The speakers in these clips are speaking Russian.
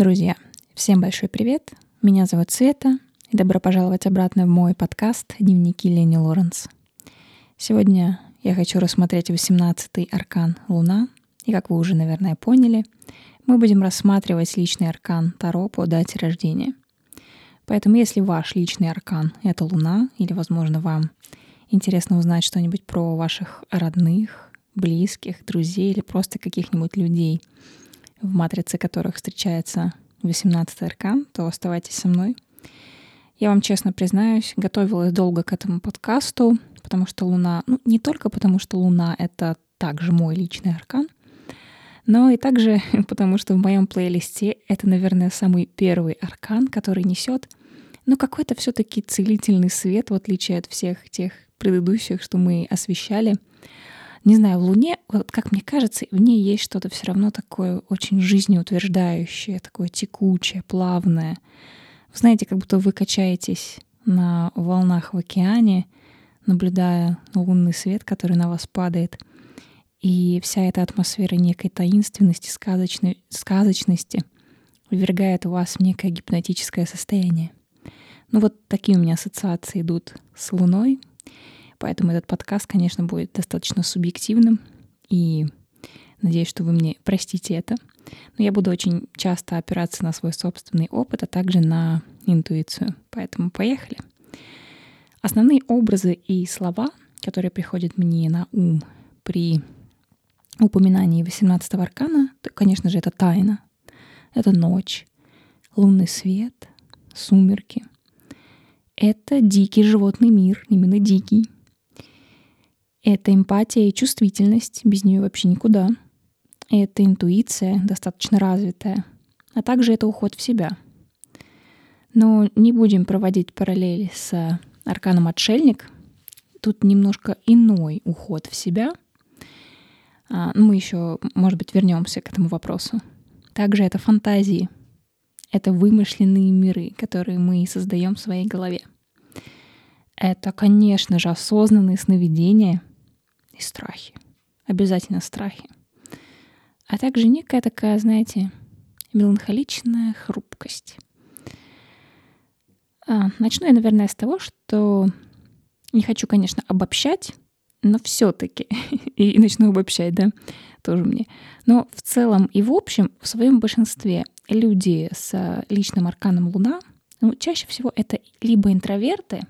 Друзья, всем большой привет. Меня зовут Света, и добро пожаловать обратно в мой подкаст «Дневники Лени Лоренс». Сегодня я хочу рассмотреть 18-й аркан Луна, и как вы уже, наверное, поняли, мы будем рассматривать личный аркан Таро по дате рождения. Поэтому если ваш личный аркан — это Луна, или, возможно, вам интересно узнать что-нибудь про ваших родных, близких, друзей или просто каких-нибудь людей — в матрице которых встречается 18 аркан, то оставайтесь со мной. Я вам честно признаюсь, готовилась долго к этому подкасту, потому что Луна, ну не только потому, что Луна — это также мой личный аркан, но и также потому, что в моем плейлисте это, наверное, самый первый аркан, который несет, ну, какой-то все-таки целительный свет, в отличие от всех тех предыдущих, что мы освещали — не знаю, в Луне, вот как мне кажется, в ней есть что-то все равно такое очень жизнеутверждающее, такое текучее, плавное. Вы знаете, как будто вы качаетесь на волнах в океане, наблюдая лунный свет, который на вас падает. И вся эта атмосфера некой таинственности, сказочной, сказочности ввергает вас в некое гипнотическое состояние. Ну вот такие у меня ассоциации идут с Луной, Поэтому этот подкаст, конечно, будет достаточно субъективным. И надеюсь, что вы мне простите это. Но я буду очень часто опираться на свой собственный опыт, а также на интуицию. Поэтому поехали. Основные образы и слова, которые приходят мне на ум при упоминании 18-го аркана, то, конечно же, это тайна, это ночь, лунный свет, сумерки. Это дикий животный мир, именно дикий, это эмпатия и чувствительность, без нее вообще никуда. Это интуиция, достаточно развитая. А также это уход в себя. Но не будем проводить параллели с арканом отшельник. Тут немножко иной уход в себя. А, ну, мы еще, может быть, вернемся к этому вопросу. Также это фантазии. Это вымышленные миры, которые мы создаем в своей голове. Это, конечно же, осознанные сновидения — и страхи. Обязательно страхи. А также некая такая, знаете, меланхоличная хрупкость. А, начну я, наверное, с того, что не хочу, конечно, обобщать, но все-таки, и начну обобщать, да, тоже мне. Но в целом и в общем, в своем большинстве люди с личным арканом Луна, ну, чаще всего это либо интроверты,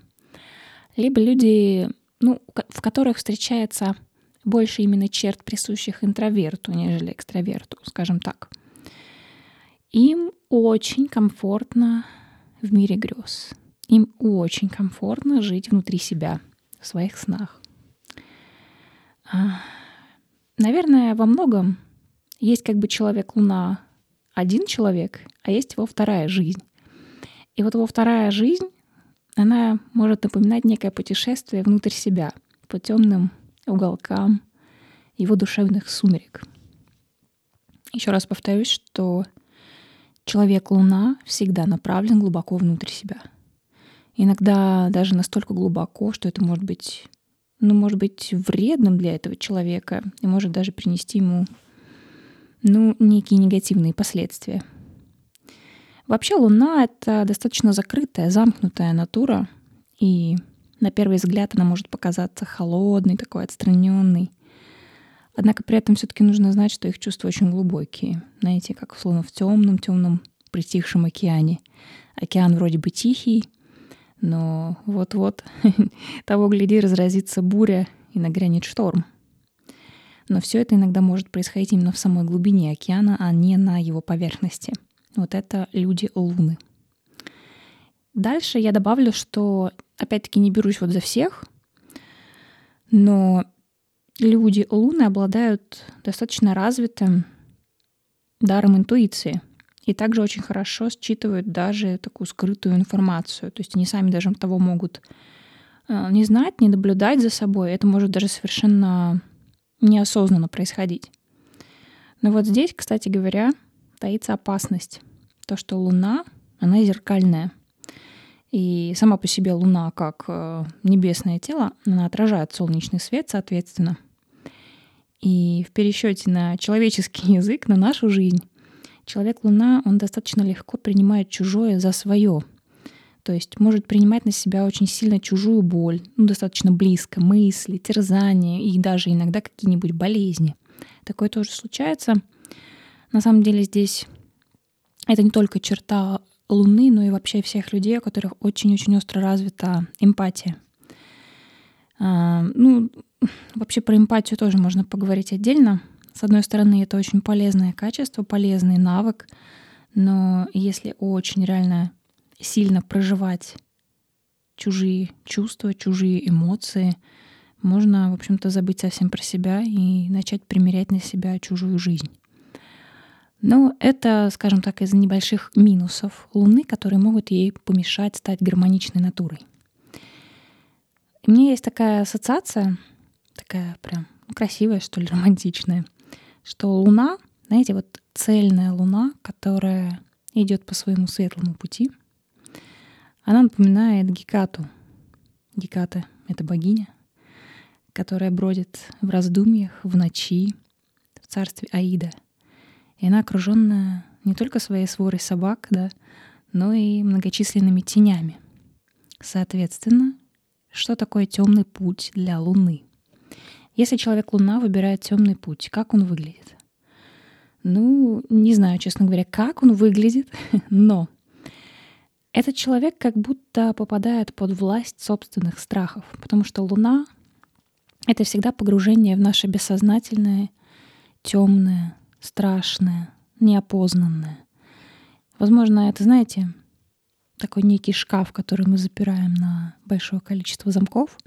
либо люди ну, в которых встречается больше именно черт, присущих интроверту, нежели экстраверту, скажем так. Им очень комфортно в мире грез. Им очень комфортно жить внутри себя, в своих снах. А, наверное, во многом есть как бы человек-луна один человек, а есть его вторая жизнь. И вот его вторая жизнь она может напоминать некое путешествие внутрь себя по темным уголкам его душевных сумерек. Еще раз повторюсь, что человек-луна всегда направлен глубоко внутрь себя. Иногда даже настолько глубоко, что это может быть, ну, может быть вредным для этого человека и может даже принести ему, ну, некие негативные последствия — Вообще Луна — это достаточно закрытая, замкнутая натура, и на первый взгляд она может показаться холодной, такой отстраненной. Однако при этом все-таки нужно знать, что их чувства очень глубокие. Знаете, как словно в темном, темном притихшем океане. Океан вроде бы тихий, но вот-вот того гляди разразится буря и нагрянет шторм. Но все это иногда может происходить именно в самой глубине океана, а не на его поверхности — вот это люди Луны. Дальше я добавлю, что, опять-таки, не берусь вот за всех, но люди Луны обладают достаточно развитым даром интуиции и также очень хорошо считывают даже такую скрытую информацию. То есть они сами даже того могут э, не знать, не наблюдать за собой. Это может даже совершенно неосознанно происходить. Но вот здесь, кстати говоря, таится опасность. То, что Луна, она зеркальная. И сама по себе Луна, как э, небесное тело, она отражает солнечный свет, соответственно. И в пересчете на человеческий язык, на нашу жизнь, Человек-луна, он достаточно легко принимает чужое за свое. То есть может принимать на себя очень сильно чужую боль, ну, достаточно близко, мысли, терзания и даже иногда какие-нибудь болезни. Такое тоже случается. На самом деле здесь это не только черта Луны, но и вообще всех людей, у которых очень-очень остро развита эмпатия. А, ну, вообще про эмпатию тоже можно поговорить отдельно. С одной стороны, это очень полезное качество, полезный навык, но если очень реально сильно проживать чужие чувства, чужие эмоции, можно, в общем-то, забыть совсем про себя и начать примерять на себя чужую жизнь. Но это, скажем так, из небольших минусов Луны, которые могут ей помешать стать гармоничной натурой. У меня есть такая ассоциация, такая прям красивая, что ли, романтичная, что Луна, знаете, вот цельная Луна, которая идет по своему светлому пути, она напоминает Гекату. Геката — это богиня, которая бродит в раздумьях, в ночи, в царстве Аида. И она окруженная не только своей сворой собак, да, но и многочисленными тенями. Соответственно, что такое темный путь для Луны? Если человек-луна выбирает темный путь, как он выглядит? Ну, не знаю, честно говоря, как он выглядит, но этот человек как будто попадает под власть собственных страхов, потому что Луна — это всегда погружение в наше бессознательное, темное, страшное, неопознанное. Возможно, это, знаете, такой некий шкаф, который мы запираем на большое количество замков.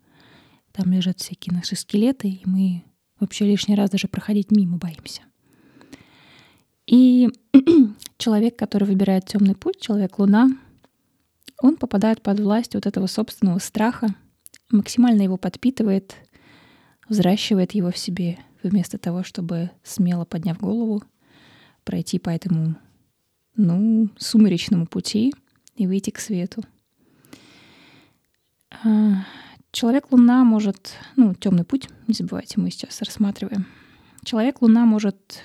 Там лежат всякие наши скелеты, и мы вообще лишний раз даже проходить мимо боимся. И человек, который выбирает темный путь, человек-луна, он попадает под власть вот этого собственного страха, максимально его подпитывает, взращивает его в себе, вместо того, чтобы смело подняв голову, пройти по этому, ну, сумеречному пути и выйти к свету. А, Человек-Луна может, ну, темный путь, не забывайте, мы сейчас рассматриваем. Человек-Луна может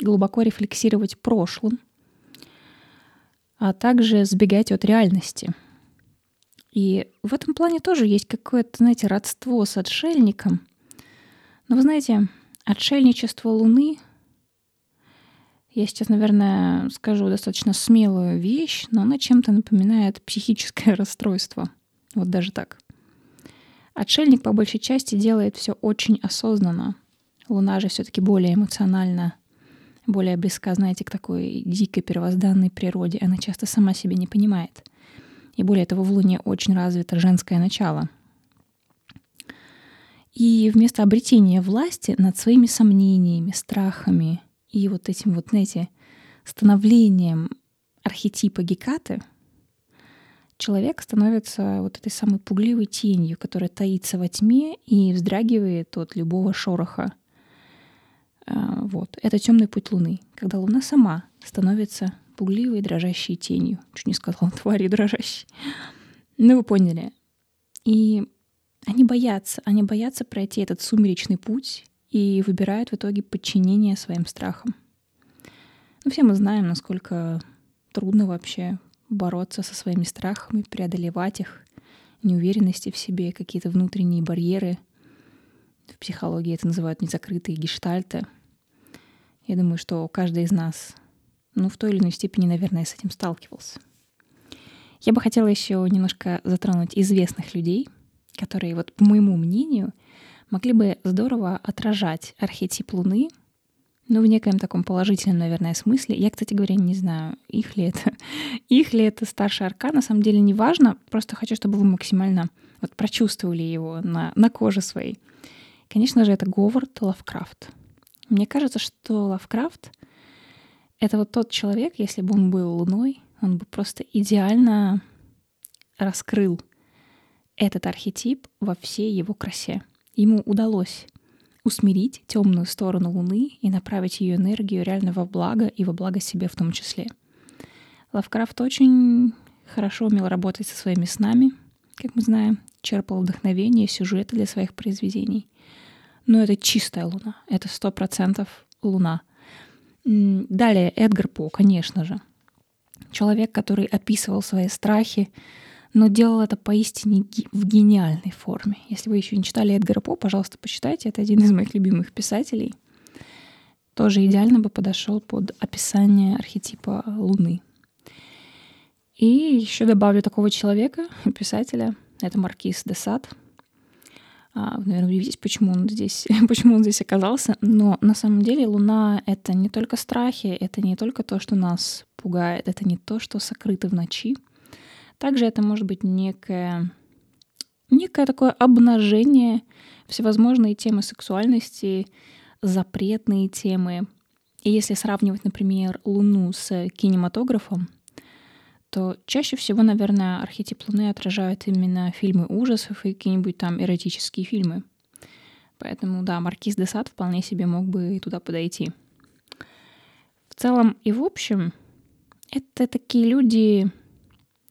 глубоко рефлексировать прошлым, а также сбегать от реальности. И в этом плане тоже есть какое-то, знаете, родство с отшельником. Но вы знаете, отшельничество Луны, я сейчас, наверное, скажу достаточно смелую вещь, но она чем-то напоминает психическое расстройство. Вот даже так. Отшельник по большей части делает все очень осознанно. Луна же все-таки более эмоционально более близка, знаете, к такой дикой первозданной природе. Она часто сама себя не понимает. И более того, в Луне очень развито женское начало. И вместо обретения власти над своими сомнениями, страхами и вот этим вот, знаете, становлением архетипа Гекаты, человек становится вот этой самой пугливой тенью, которая таится во тьме и вздрагивает от любого шороха — а, вот. Это темный путь Луны, когда Луна сама становится пугливой, дрожащей тенью. Чуть не сказала, твари дрожащей. Ну, вы поняли. И они боятся, они боятся пройти этот сумеречный путь и выбирают в итоге подчинение своим страхам. Ну, все мы знаем, насколько трудно вообще бороться со своими страхами, преодолевать их, неуверенности в себе, какие-то внутренние барьеры. В психологии это называют незакрытые гештальты — я думаю, что каждый из нас, ну, в той или иной степени, наверное, с этим сталкивался. Я бы хотела еще немножко затронуть известных людей, которые, вот по моему мнению, могли бы здорово отражать архетип Луны, ну, в некоем таком положительном, наверное, смысле. Я, кстати говоря, не знаю, их ли это, их ли это старший аркан, на самом деле не важно, просто хочу, чтобы вы максимально вот прочувствовали его на, на коже своей. Конечно же, это Говард Лавкрафт — мне кажется, что Лавкрафт — это вот тот человек, если бы он был луной, он бы просто идеально раскрыл этот архетип во всей его красе. Ему удалось усмирить темную сторону Луны и направить ее энергию реально во благо и во благо себе в том числе. Лавкрафт очень хорошо умел работать со своими снами, как мы знаем, черпал вдохновение, сюжеты для своих произведений. Но это чистая луна, это сто процентов луна. Далее Эдгар По, конечно же. Человек, который описывал свои страхи, но делал это поистине в гениальной форме. Если вы еще не читали Эдгара По, пожалуйста, почитайте. Это один из моих любимых писателей. Тоже идеально бы подошел под описание архетипа Луны. И еще добавлю такого человека, писателя. Это Маркиз де Сад — а, вы, наверное, удивитесь, почему он здесь, почему он здесь оказался. Но на самом деле Луна — это не только страхи, это не только то, что нас пугает, это не то, что сокрыто в ночи. Также это может быть некое, некое такое обнажение, всевозможные темы сексуальности, запретные темы. И если сравнивать, например, Луну с кинематографом, то чаще всего, наверное, архетип Луны отражает именно фильмы ужасов и какие-нибудь там эротические фильмы. Поэтому, да, Маркиз де Сад вполне себе мог бы и туда подойти. В целом и в общем, это такие люди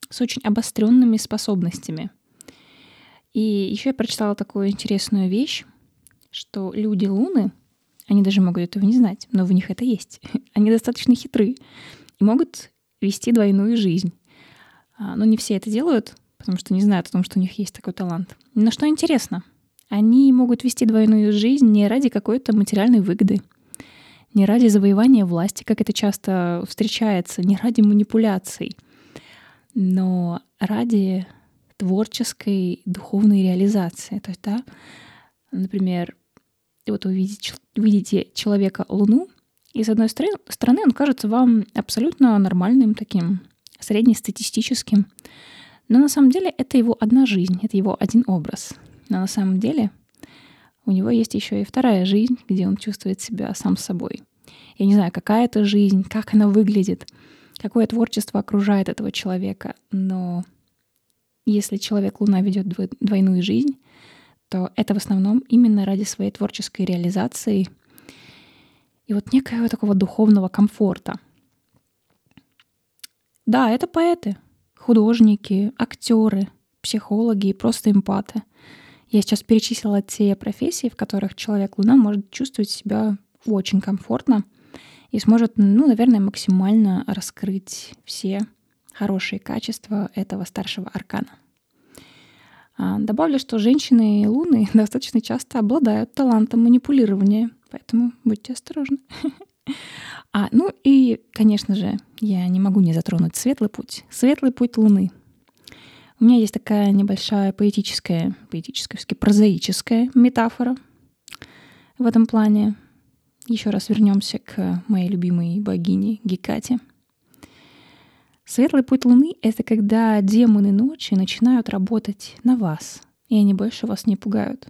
с очень обостренными способностями. И еще я прочитала такую интересную вещь, что люди Луны, они даже могут этого не знать, но в них это есть. Они достаточно хитры и могут вести двойную жизнь. А, но не все это делают, потому что не знают о том, что у них есть такой талант. Но что интересно, они могут вести двойную жизнь не ради какой-то материальной выгоды, не ради завоевания власти, как это часто встречается, не ради манипуляций, но ради творческой духовной реализации. То есть, да, например, вот вы видите, человека Луну, и с одной стороны, он кажется вам абсолютно нормальным таким, среднестатистическим. Но на самом деле это его одна жизнь, это его один образ. Но на самом деле у него есть еще и вторая жизнь, где он чувствует себя сам собой. Я не знаю, какая это жизнь, как она выглядит, какое творчество окружает этого человека, но если человек Луна ведет двойную жизнь, то это в основном именно ради своей творческой реализации — и вот некого такого духовного комфорта. Да, это поэты, художники, актеры, психологи и просто эмпаты. Я сейчас перечислила те профессии, в которых человек-луна может чувствовать себя очень комфортно и сможет, ну, наверное, максимально раскрыть все хорошие качества этого старшего аркана. А, добавлю, что женщины и луны достаточно часто обладают талантом манипулирования, поэтому будьте осторожны. А, ну и, конечно же, я не могу не затронуть светлый путь. Светлый путь Луны. У меня есть такая небольшая поэтическая, поэтическая, прозаическая метафора в этом плане. Еще раз вернемся к моей любимой богине Гекате — Светлый путь Луны — это когда демоны ночи начинают работать на вас, и они больше вас не пугают.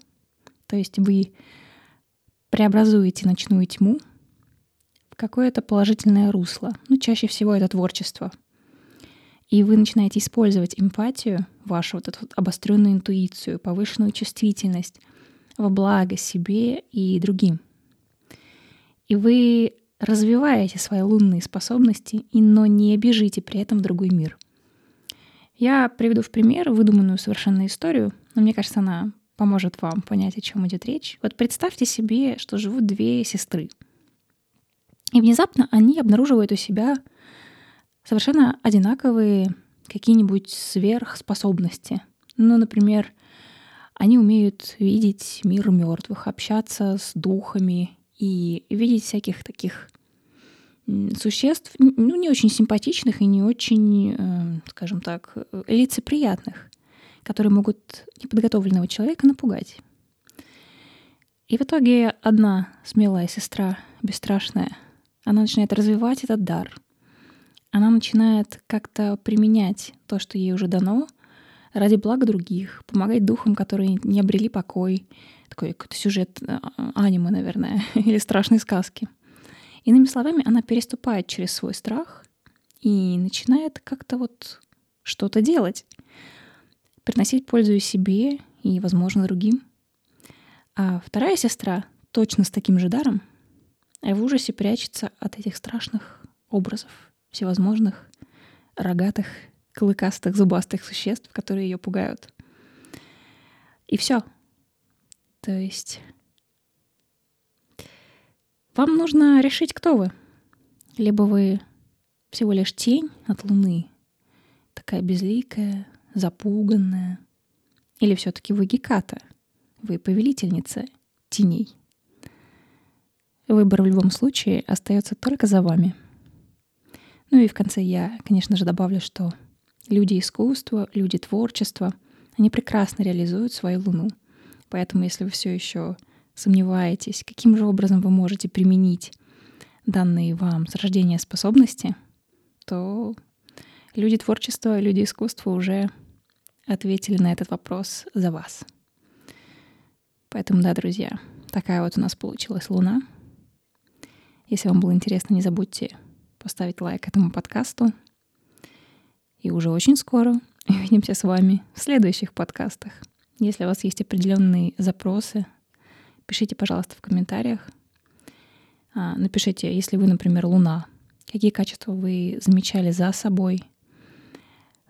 То есть вы преобразуете ночную тьму в какое-то положительное русло. Ну, чаще всего это творчество. И вы начинаете использовать эмпатию, вашу вот эту вот обостренную интуицию, повышенную чувствительность во благо себе и другим. И вы развиваете свои лунные способности, но не бежите при этом в другой мир. Я приведу в пример выдуманную совершенно историю, но мне кажется, она поможет вам понять, о чем идет речь. Вот представьте себе, что живут две сестры. И внезапно они обнаруживают у себя совершенно одинаковые какие-нибудь сверхспособности. Ну, например, они умеют видеть мир мертвых, общаться с духами и видеть всяких таких существ, ну, не очень симпатичных и не очень, э, скажем так, лицеприятных, которые могут неподготовленного человека напугать. И в итоге одна смелая сестра, бесстрашная, она начинает развивать этот дар. Она начинает как-то применять то, что ей уже дано, ради блага других, помогать духам, которые не обрели покой. Такой какой-то сюжет э, аниме, наверное, или страшной сказки. Иными словами, она переступает через свой страх и начинает как-то вот что-то делать, приносить пользу себе и, возможно, другим. А вторая сестра точно с таким же даром в ужасе прячется от этих страшных образов всевозможных рогатых, клыкастых, зубастых существ, которые ее пугают. И все. То есть вам нужно решить, кто вы. Либо вы всего лишь тень от Луны, такая безликая, запуганная. Или все-таки вы Геката, вы повелительница теней. Выбор в любом случае остается только за вами. Ну и в конце я, конечно же, добавлю, что люди искусства, люди творчества, они прекрасно реализуют свою Луну. Поэтому, если вы все еще сомневаетесь, каким же образом вы можете применить данные вам с рождения способности, то люди творчества, люди искусства уже ответили на этот вопрос за вас. Поэтому, да, друзья, такая вот у нас получилась Луна. Если вам было интересно, не забудьте поставить лайк этому подкасту. И уже очень скоро увидимся с вами в следующих подкастах. Если у вас есть определенные запросы, пишите, пожалуйста, в комментариях. А, напишите, если вы, например, Луна, какие качества вы замечали за собой,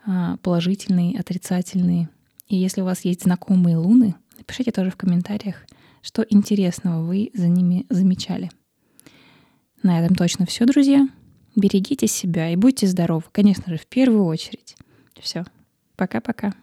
а, положительные, отрицательные. И если у вас есть знакомые Луны, напишите тоже в комментариях, что интересного вы за ними замечали. На этом точно все, друзья. Берегите себя и будьте здоровы, конечно же, в первую очередь. Все. Пока-пока.